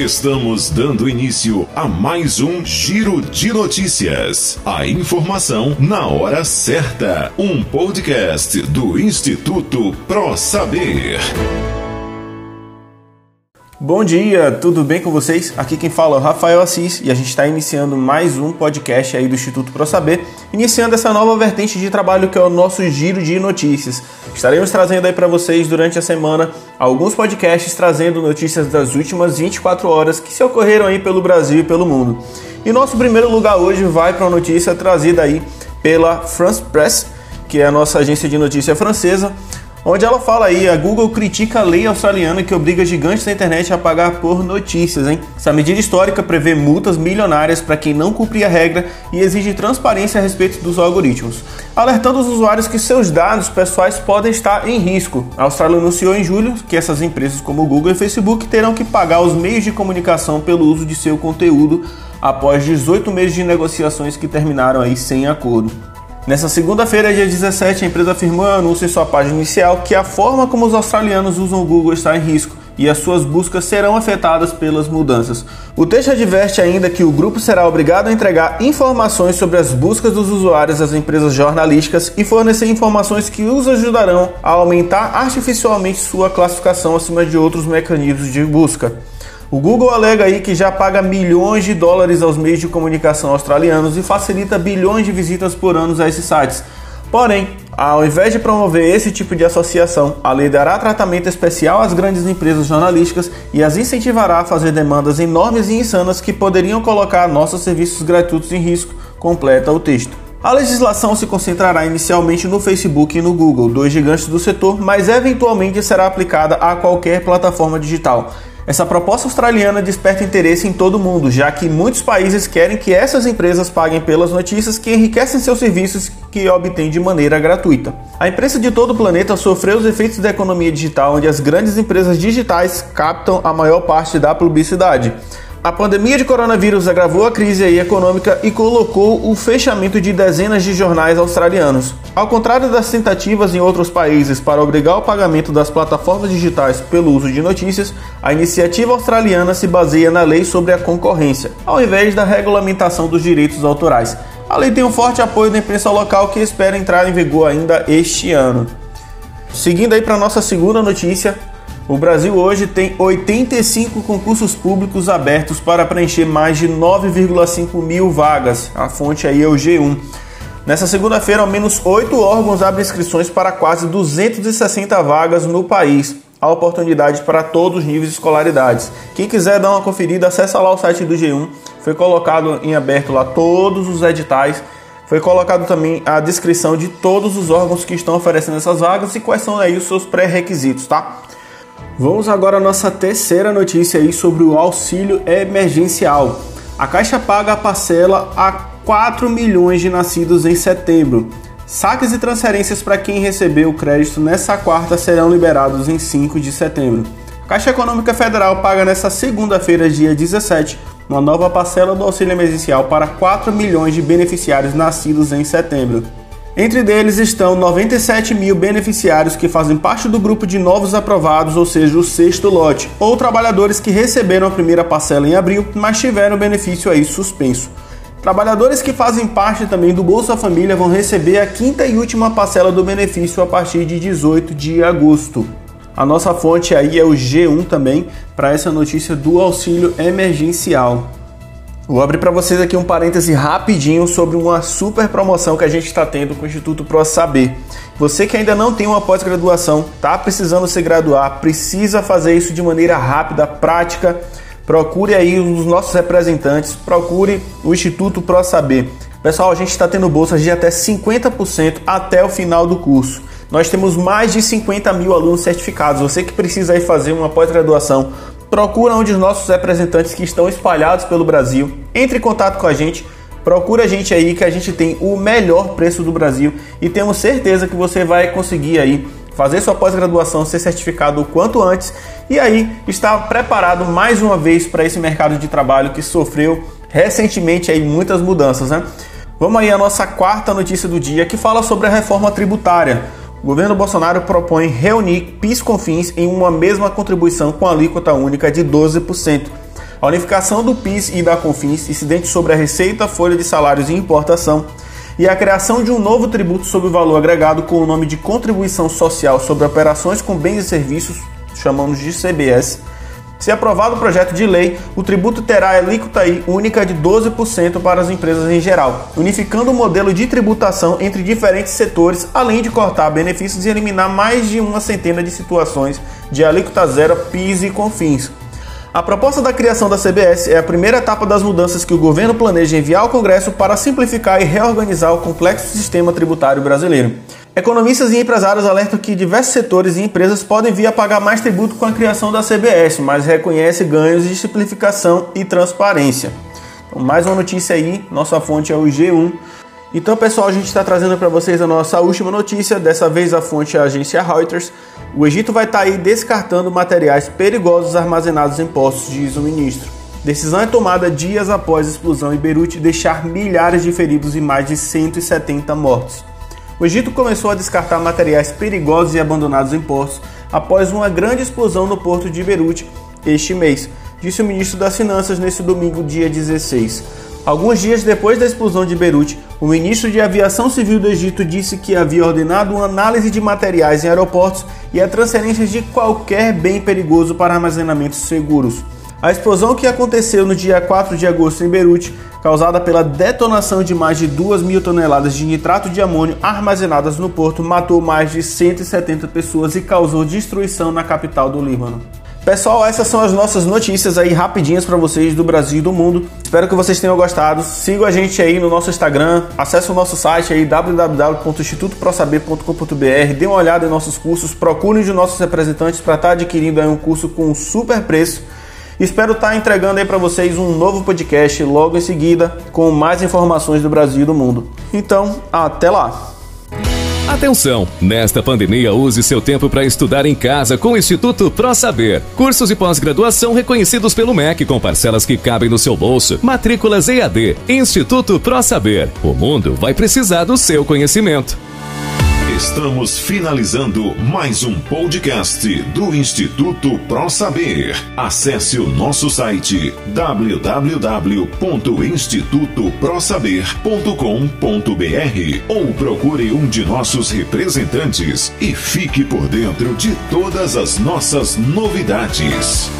Estamos dando início a mais um Giro de Notícias. A informação na hora certa. Um podcast do Instituto Pro Saber. Bom dia, tudo bem com vocês? Aqui quem fala é o Rafael Assis e a gente está iniciando mais um podcast aí do Instituto Pro Saber, iniciando essa nova vertente de trabalho que é o nosso giro de notícias. Estaremos trazendo aí para vocês durante a semana alguns podcasts trazendo notícias das últimas 24 horas que se ocorreram aí pelo Brasil e pelo mundo. E nosso primeiro lugar hoje vai para uma notícia trazida aí pela France Press, que é a nossa agência de notícia francesa, onde ela fala aí, a Google critica a lei australiana que obriga gigantes da internet a pagar por notícias, hein? Essa medida histórica prevê multas milionárias para quem não cumprir a regra e exige transparência a respeito dos algoritmos, alertando os usuários que seus dados pessoais podem estar em risco. A Austrália anunciou em julho que essas empresas como Google e Facebook terão que pagar os meios de comunicação pelo uso de seu conteúdo após 18 meses de negociações que terminaram aí sem acordo. Nessa segunda-feira, dia 17, a empresa afirmou em anúncio em sua página inicial que a forma como os australianos usam o Google está em risco e as suas buscas serão afetadas pelas mudanças. O texto adverte ainda que o grupo será obrigado a entregar informações sobre as buscas dos usuários às empresas jornalísticas e fornecer informações que os ajudarão a aumentar artificialmente sua classificação acima de outros mecanismos de busca. O Google alega aí que já paga milhões de dólares aos meios de comunicação australianos e facilita bilhões de visitas por ano a esses sites. Porém, ao invés de promover esse tipo de associação, a lei dará tratamento especial às grandes empresas jornalísticas e as incentivará a fazer demandas enormes e insanas que poderiam colocar nossos serviços gratuitos em risco, completa o texto. A legislação se concentrará inicialmente no Facebook e no Google, dois gigantes do setor, mas eventualmente será aplicada a qualquer plataforma digital. Essa proposta australiana desperta interesse em todo o mundo, já que muitos países querem que essas empresas paguem pelas notícias que enriquecem seus serviços que obtêm de maneira gratuita. A imprensa de todo o planeta sofreu os efeitos da economia digital, onde as grandes empresas digitais captam a maior parte da publicidade. A pandemia de coronavírus agravou a crise econômica e colocou o fechamento de dezenas de jornais australianos. Ao contrário das tentativas em outros países para obrigar o pagamento das plataformas digitais pelo uso de notícias, a iniciativa australiana se baseia na lei sobre a concorrência, ao invés da regulamentação dos direitos autorais. A lei tem um forte apoio da imprensa local que espera entrar em vigor ainda este ano. Seguindo aí para nossa segunda notícia, o Brasil hoje tem 85 concursos públicos abertos para preencher mais de 9,5 mil vagas. A fonte aí é o G1. Nessa segunda-feira, ao menos oito órgãos abrem inscrições para quase 260 vagas no país. Há oportunidade para todos os níveis de escolaridades. Quem quiser dar uma conferida, acessa lá o site do G1. Foi colocado em aberto lá todos os editais. Foi colocado também a descrição de todos os órgãos que estão oferecendo essas vagas e quais são aí os seus pré-requisitos, tá? Vamos agora à nossa terceira notícia aí sobre o auxílio emergencial. A Caixa paga a parcela a 4 milhões de nascidos em setembro. Saques e transferências para quem recebeu o crédito nessa quarta serão liberados em 5 de setembro. A Caixa Econômica Federal paga nesta segunda-feira, dia 17, uma nova parcela do auxílio emergencial para 4 milhões de beneficiários nascidos em setembro. Entre deles estão 97 mil beneficiários que fazem parte do grupo de novos aprovados, ou seja, o sexto lote, ou trabalhadores que receberam a primeira parcela em abril, mas tiveram o benefício aí suspenso. Trabalhadores que fazem parte também do Bolsa Família vão receber a quinta e última parcela do benefício a partir de 18 de agosto. A nossa fonte aí é o G1 também para essa notícia do auxílio emergencial. Vou abrir para vocês aqui um parêntese rapidinho sobre uma super promoção que a gente está tendo com o Instituto Pro Saber. Você que ainda não tem uma pós-graduação, está precisando se graduar, precisa fazer isso de maneira rápida, prática, procure aí os nossos representantes, procure o Instituto Pro Saber. Pessoal, a gente está tendo bolsas de até 50% até o final do curso. Nós temos mais de 50 mil alunos certificados. Você que precisa aí fazer uma pós-graduação, procura um dos nossos representantes que estão espalhados pelo Brasil, entre em contato com a gente, procura a gente aí que a gente tem o melhor preço do Brasil e temos certeza que você vai conseguir aí fazer sua pós-graduação, ser certificado o quanto antes e aí estar preparado mais uma vez para esse mercado de trabalho que sofreu recentemente aí muitas mudanças, né? Vamos aí à nossa quarta notícia do dia que fala sobre a reforma tributária. O governo Bolsonaro propõe reunir PIS/COFINS em uma mesma contribuição com alíquota única de 12%. A unificação do PIS e da CONFINS, incidente sobre a receita, folha de salários e importação, e a criação de um novo tributo sobre o valor agregado com o nome de Contribuição Social sobre Operações com Bens e Serviços, chamamos de CBS. Se aprovado o projeto de lei, o tributo terá alíquota única de 12% para as empresas em geral, unificando o modelo de tributação entre diferentes setores, além de cortar benefícios e eliminar mais de uma centena de situações de alíquota zero, PIS e CONFINS. A proposta da criação da CBS é a primeira etapa das mudanças que o governo planeja enviar ao Congresso para simplificar e reorganizar o complexo sistema tributário brasileiro. Economistas e empresários alertam que diversos setores e empresas podem vir a pagar mais tributo com a criação da CBS, mas reconhece ganhos de simplificação e transparência. Então, mais uma notícia aí, nossa fonte é o G1. Então, pessoal, a gente está trazendo para vocês a nossa última notícia. Dessa vez a fonte é a agência Reuters. O Egito vai estar tá aí descartando materiais perigosos armazenados em postos de suministro. Decisão é tomada dias após a explosão em Beirute deixar milhares de feridos e mais de 170 mortos. O Egito começou a descartar materiais perigosos e abandonados em portos após uma grande explosão no porto de Beirute este mês, disse o ministro das Finanças nesse domingo, dia 16. Alguns dias depois da explosão de Beirute, o ministro de Aviação Civil do Egito disse que havia ordenado uma análise de materiais em aeroportos e a transferência de qualquer bem perigoso para armazenamentos seguros. A explosão que aconteceu no dia 4 de agosto em Beirute, causada pela detonação de mais de 2 mil toneladas de nitrato de amônio armazenadas no porto, matou mais de 170 pessoas e causou destruição na capital do Líbano. Pessoal, essas são as nossas notícias aí rapidinhas para vocês do Brasil e do mundo. Espero que vocês tenham gostado. Sigam a gente aí no nosso Instagram, acesse o nosso site aí www.institutoprosaber.com.br, dê uma olhada em nossos cursos, procurem de nossos representantes para estar tá adquirindo aí um curso com um super preço. Espero estar tá entregando aí para vocês um novo podcast logo em seguida com mais informações do Brasil e do mundo. Então, até lá. Atenção! Nesta pandemia, use seu tempo para estudar em casa com o Instituto Pro Saber. Cursos e pós-graduação reconhecidos pelo MEC com parcelas que cabem no seu bolso. Matrículas EAD. Instituto Pro Saber. O mundo vai precisar do seu conhecimento. Estamos finalizando mais um podcast do Instituto Pro Saber. Acesse o nosso site www.institutoprosaber.com.br ou procure um de nossos representantes e fique por dentro de todas as nossas novidades.